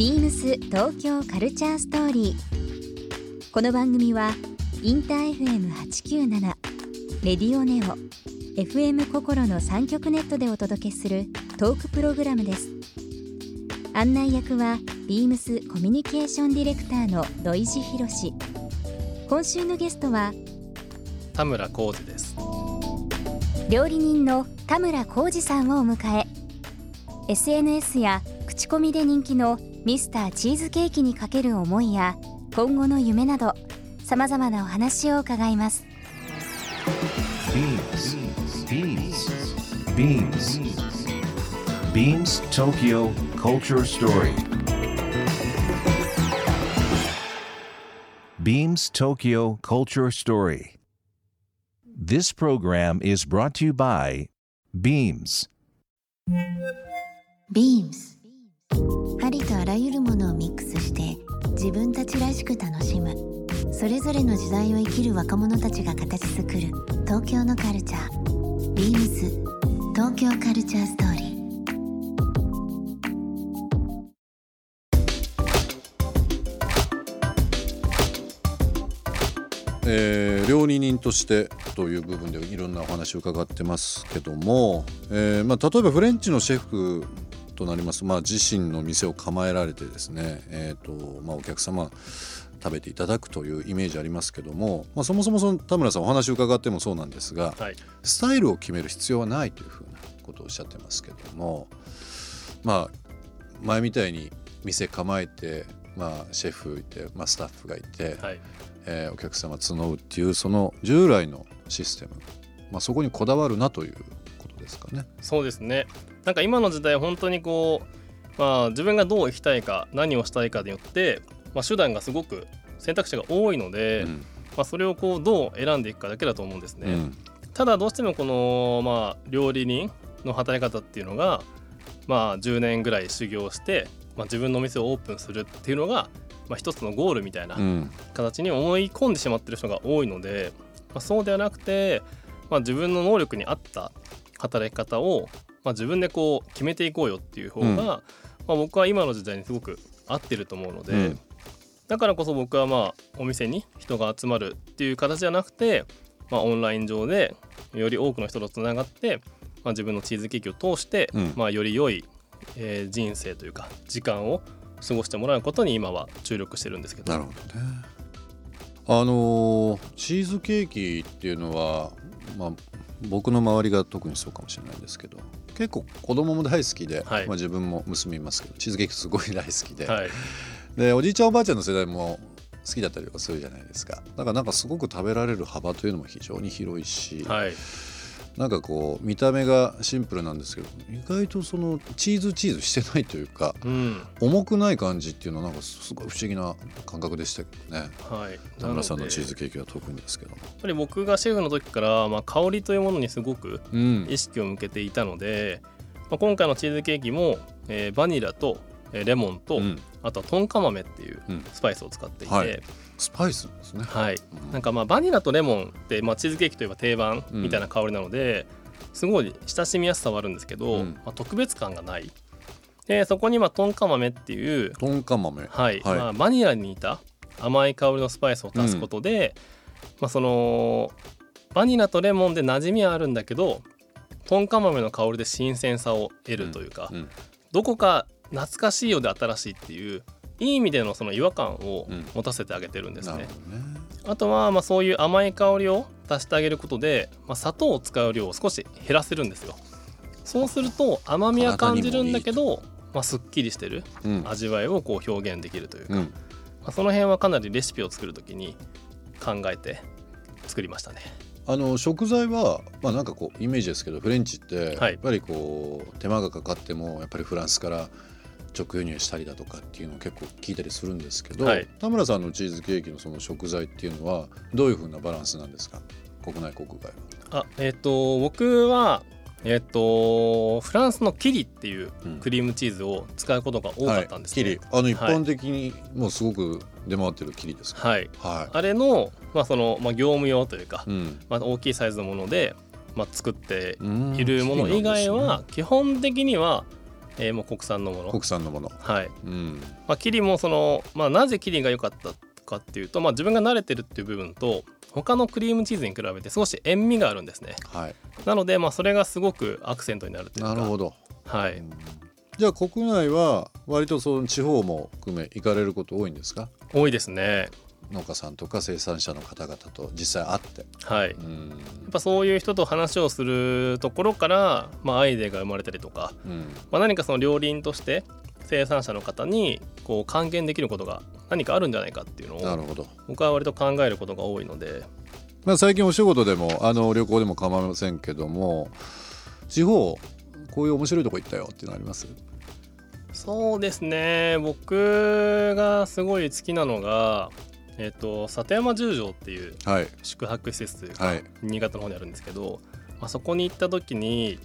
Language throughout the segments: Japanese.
ビームス東京カルチャーストーリー。この番組はインター FM897 レディオネオ FM 心の三極ネットでお届けするトークプログラムです。案内役はビームスコミュニケーションディレクターの土井博志。今週のゲストは田村浩二です料理人の田村浩二さんをお迎え SNS や口コミで人気のミスターチーズケーキにかける思いや今後の夢などさまざまなお話を伺います BeamsBeamsBeamsTokyo Culture Story Beams Tokyo Culture Story This program is brought to you by Beams ビームスありとあらゆるものをミックスして自分たちらしく楽しむ。それぞれの時代を生きる若者たちが形作る。東京のカルチャー。ビームス東京カルチャーストーリー。えー料理人としてという部分でいろんなお話を伺ってますけども、えーまあ、例えばフレンチのシェフとなります、まあ、自身の店を構えられてですね、えーとまあ、お客様食べていただくというイメージありますけども、まあ、そもそもその田村さんお話を伺ってもそうなんですが、はい。スタイルを決める必要はないというふうなことをおっしゃってますけどもまあ前みたいに店構えて、まあ、シェフいて、まあ、スタッフがいて、はい。えーお客様募うっていうその従来のシステム、まあ、そこにこだわるなということですかね。そうですねなんか今の時代本当にこうまあ自分がどう生きたいか何をしたいかによって、まあ、手段がすごく選択肢が多いので、うん。まあ、それをこうどう選んでいくかだけだと思うんですね、うん。ただどうしてもこの、まあ、料理人の働き方っていうのが、まあ、10年ぐらい修行して、まあ、自分のお店をオープンするっていうのが、まあ、一つのゴールみたいなうん。形に思い込んでしまってる人が多いので、まあ、そうではなくて、まあ、自分の能力に合った働き方を、まあ、自分でこう決めていこうよっていう方が、うん。まあ、僕は今の時代にすごく合ってると思うので、うん。だからこそ僕はまあお店に人が集まるっていう形じゃなくて、まあ、オンライン上でより多くの人とつながって、まあ、自分のチーズケーキを通して、うん。まあ、より良い、えー人生というか時間を過ごしてもらうことに今は注力してるんですけど。なるほどね。あのーチーズケーキっていうのは、まあ、僕の周りが特にそうかもしれないんですけど結構子供も大好きで、はい。まあ、自分も娘いますけどチーズケーキすごい大好きで、はい、でおじいちゃんおばあちゃんの世代も好きだったりとかするじゃないですか。だからなんかすごく食べられる幅というのも非常に広いし、はい、なんかこう見た目がシンプルなんですけど意外とそのチーズチーズしてないというかうん、重くない感じっていうのはなんかすごい不思議な感覚でしたけどね。はい。田村さんのチーズケーキは特にですけど。もやっぱり僕がシェフの時から、まあ、香りというものにすごくうん。意識を向けていたので、まあ、今回のチーズケーキも、えーバニラと、えーレモンと、うん。あとはトンカ豆っていううん。スパイスを使っていて、ははい。いスパイスですね。うん。なんかまあバニラとレモンって、まあ、チーズケーキといえば定番みたいな香りなので、すごい親しみやすさはあるんですけど、うん。まあ、特別感がない。でそこにまあトンカ豆っていう、トンカ豆はい。はい。まあ、バニラに似た甘い香りのスパイスを足すことで、まあ、そのバニラとレモンで馴染みはあるんだけどトンカ豆の香りで新鮮さを得るというか、うん。どこか懐かしいようで新しいっていういい意味でのその違和感をうん持たせてあげてるんですね。なるほどねあとはまあそういう甘い香りを足してあげることで、まあ、砂糖を使う量を少し減らせるんですよ。そうすると甘みは感じるんだけど、まあ、すっきりしてるうん味わいをこう表現できるというか、うんまあ、その辺はかなりレシピを作る時に考えて作りましたね。あの食材はまあなんかこうイメージですけどフレンチってはいやっぱりこう手間がかかってもやっぱりフランスから直輸入したりだとかっていうのを結構聞いたりするんですけど、はい。田村さんのチーズケーキのその食材っていうのはどういうふうなバランスなんですか？国内国外は。あえっ、と僕はえっ、とフランスのキリっていううん。クリームチーズを使うことが多かったんですね。はい、キリ。あの一般的にもうすごく出回ってるキリですか、はい、はい。あれの,、まあそのまあ、業務用というか、うん。まあ、大きいサイズのもので、まあ、作ってうんいるもの以外は基本的にはえーもう国産のもの。国産のもの。はい。うん。まあ、キリもその、まあ、なぜキリが良かったかっていうと、まあ、自分が慣れてるっていう部分と他のクリームチーズに比べて少し塩味があるんですね。はい。なので、まあ、それがすごくアクセントになるというか。なるほど。はい、じゃあ国内は割とその地方も含め行かれること多いんですか？多いですね農家さんとか生産者の方々と実際会って。はい、やうん。っぱそういう人と話をするところから、まあ、アイデアが生まれたりとか、うん。まあ、何かその両輪として生産者の方にこう還元できることが何かあるんじゃないかっていうのをなるほど。僕は割と考えることが多いので。まあ、最近お仕事でもあの旅行でも構いませんけども地方こういう面白いとこ行ったよっていうのあります？そうですね。僕がすごい好きなのが、えっと里山十条っていうはい。宿泊施設というか、はい。新潟の方にあるんですけど、まあ、そこに行った時に、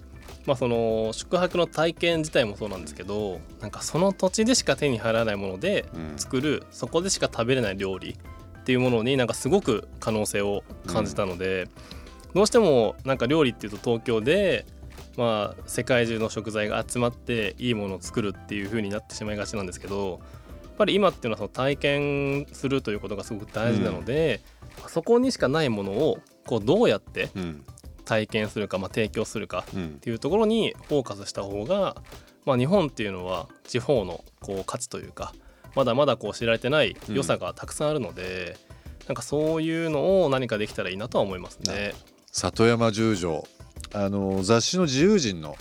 まあ、その宿泊の体験自体もそうなんですけどなんかその土地でしか手に入らないものでうん。作るそこでしか食べれない料理っていうものになんかすごく可能性を感じたので、どうしてもなんか料理っていうと東京でまあ世界中の食材が集まっていいものを作るっていう風になってしまいがちなんですけどぱり今っていうのはその体験するということがすごく大事なので、そこにしかないものをこうどうやってうん。体験するか、まあ、提供するかうん。っていうところにフォーカスした方が、まあ、日本っていうのは地方のこう価値というかまだまだこう知られてない良さがたくさんあるので、なんかそういうのを何かできたらいいなとは思いますね。里山十条。あの雑誌の自由人の、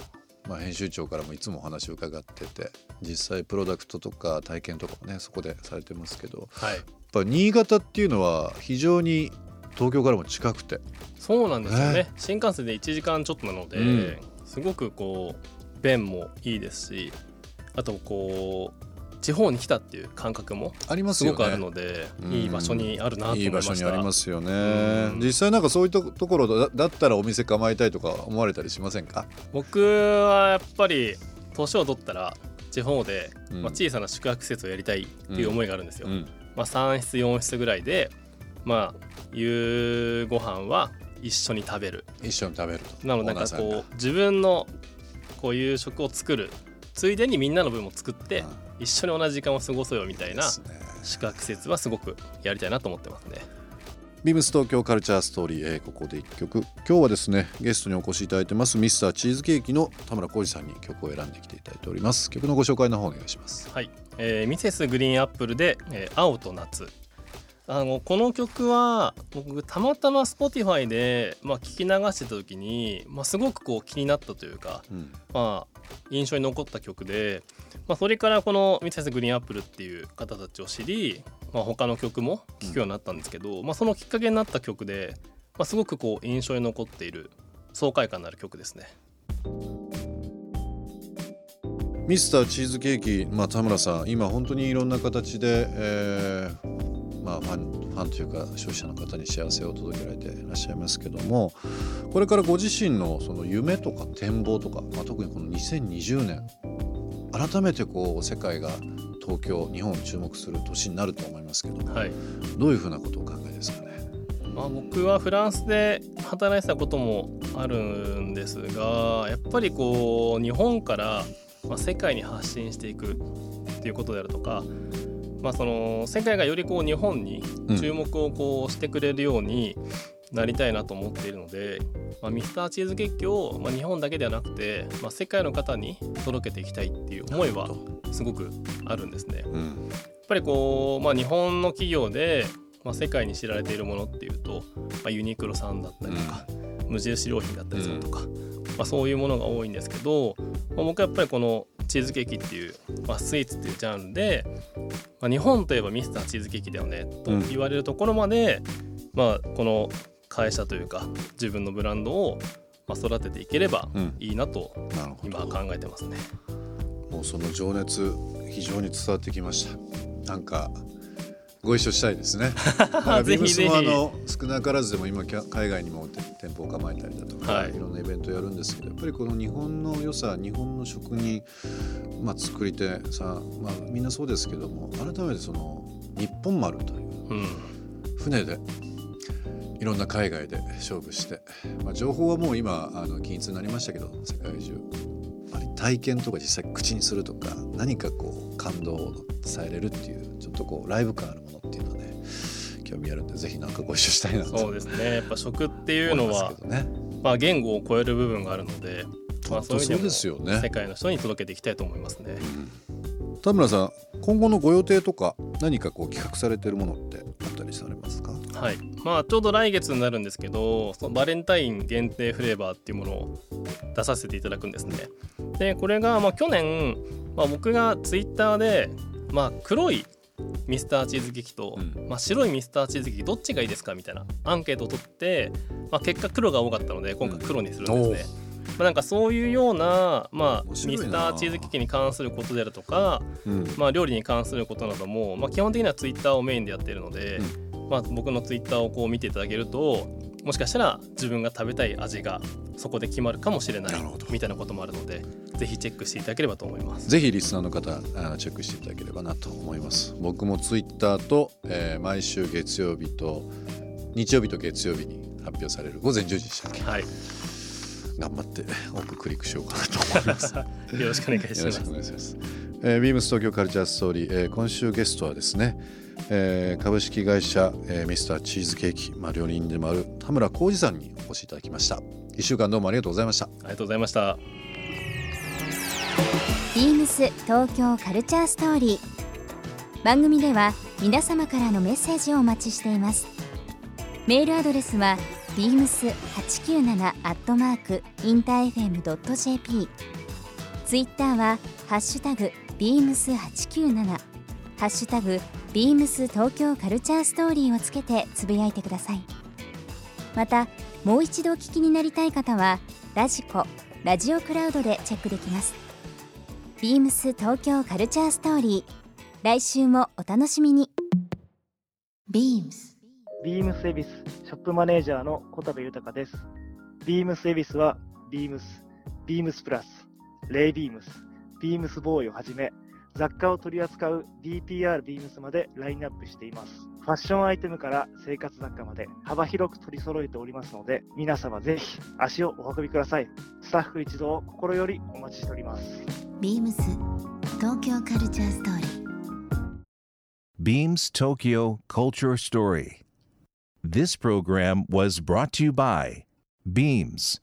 まあ、編集長からもいつもお話を伺ってて実際プロダクトとか体験とかもねそこでされてますけどはい、やっぱ新潟っていうのは非常に東京からも近くて。そうなんですよね、ね。新幹線で1時間ちょっとなので、うん。すごくこう便もいいですしあとこう地方に来たっていう感覚もありますごくあるので、うん。いい場所にあるなと思いい場いました所にありますよね。うん。実際なんかそういうとところだだったらお店構えたいとか思われたりしませんか？僕はやっぱり年を取ったら地方で、うん。まあ、小さな宿泊施設をやりたいっていう思いがあるんですよ。うん。まあ、3室4室ぐらいで、まあ、夕ご飯は一緒に食べる。一緒に食べると。なのでなんかこう自分のこういう食を作る。ついでにみんなの分も作ってうん一緒に同じ時間を過ごそうよみたいな宿泊施設はすごくやりたいなと思ってますね。ビームス東京カルチャーストーリー、えーここで一曲。今日はですねゲストにお越しいただいてますミスターチーズケーキの田村浩二さんに曲を選んできていただいております。曲のご紹介の方お願いします。はい、えーミセスグリーンアップルで、えー青と夏あのこの曲は僕たまたま Spotify で、まあ、聞き流してた時に、まあ、すごくこう気になったというか、うんまあ、印象に残った曲で、まあ、それからこのミセスグリーンアップルっていう方たちを知り、まあ、他の曲も聴くようになったんですけど、まあ、そのきっかけになった曲で、まあ、すごくこう印象に残っている爽快感のある曲ですね。ミスターチーズケーキ、まあ、田村さん今本当にいろんな形で、えーァンファンというか消費者の方に幸せを届けられていらっしゃいますけどもこれからご自身のその夢とか展望とか、まあ、特にこの2020年改めてこう世界が東京日本を注目する年になると思いますけどはいどういうふうなことをお考えですかね？まあ、僕はフランスで働いてたこともあるんですがやっぱりこう日本から、まあ、世界に発信していくっていうことであるとか、まあ、その世界がよりこう日本に注目をこうしてくれるようになりたいなと思っているので、まあ、ミスターチーズケーキを、まあ、日本だけではなくて、まあ、世界の方に届けていきたいっていう思いはすごくあるんですね。うん。やっぱりこう、まあ、日本の企業で、まあ、世界に知られているものっていうと、まあ、ユニクロさんだったりとか、無印良品だったりするとか、まあ、そういうものが多いんですけど、まあ、僕はやっぱりこのチーズケーキっていう、まあ、スイーツっていうジャンルで、まあ、日本といえばミスターチーズケーキだよねとうん。言われるところまで、まあ、この会社というか自分のブランドをまあ育てていければうん。いいなと今考えてますね。もうその情熱非常に伝わってきました。なんかご一緒したいですね。ビームスもあの少なからずでも今海外にもて店舗を構えたりだとか、はい。い、ろんなイベントやるんですけどやっぱりこの日本の良さ日本の食に、まあ、作り手さん、まあ、みんなそうですけども改めてその日本丸といううん。船でいろんな海外で勝負して、まあ、情報はもう今あの均一になりましたけど世界中体験とか実際口にするとか何かこう感動を伝えれるっていうちょっとこうライブ感あるものっていうのはね興味あるんでぜひなんかご一緒したいなとそうですね やっぱ食っていうのはね。まあ言語を超える部分があるので、まあ、そういう意味ですよね世界の人に届けていきたいと思いますね。田村さん今後のご予定とか何かこう企画されてるものってあったりされますか？はいまあ、ちょうど来月になるんですけどそのバレンタイン限定フレーバーっていうものを出させていただくんですね。でこれがまあ去年、まあ、僕がツイッターで、まあ、黒いミスターチーズケーキと、うん。まあ、白いミスターチーズケーキどっちがいいですか？みたいなアンケートを取って、まあ、結果黒が多かったので今回黒にするんですね。まあ、なんかそういうような、まあ、ミスターチーズケーキに関することであるとか、うん。まあ、料理に関することなども、まあ、基本的にはツイッターをメインでやっているので、まあ、僕のツイッターをこう見ていただけるともしかしたら自分が食べたい味がそこで決まるかもしれないみたいなこともあるのでぜひチェックしていただければと思います。ぜひリスナーの方あチェックしていただければなと思います。僕もツイッターと、えー毎週月曜日と日曜日と月曜日に発表される午前10時でしたっけ？はい、頑張って多くクリックしようかなと思い ます。よろしくお願いします。えー、ビームス東京カルチャーストーリー、えー今週ゲストはですね、えー株式会社、えーミスターチーズケーキ、まあ、料理人でもある田村浩二さんにお越しいただきました。一週間どうもありがとうございました。ありがとうございました。ビームス東京カルチャーストーリー番組では皆様からのメッセージをお待ちしていますメールアドレスは beams897 アットマークインター FM.jp ツイッターはハッシュタグ beams897 ハッシュタグ beams 東京カルチャーストーリーをつけてつぶやいてください。またもう一度お聞きになりたい方はラジコラジオクラウドでチェックできます。ビームス東京カルチャーストーリー。来週もお楽しみに。BEAMS ビームスエビスショップマネージャーの小田部豊です。ビームスエビスはビームス、ビームスプラス、レイビームス、ビームスボーイをはじめ雑貨を取り扱う DPR ビームスまでラインナップしています。ファッションアイテムから生活雑貨まで幅広く取り揃えておりますので皆様ぜひ足をお運びください。スタッフ一同心よりお待ちしております。BEAMS 東京カルチャーストーリー Beams Tokyo Culture Story. This program was brought to you by Beams.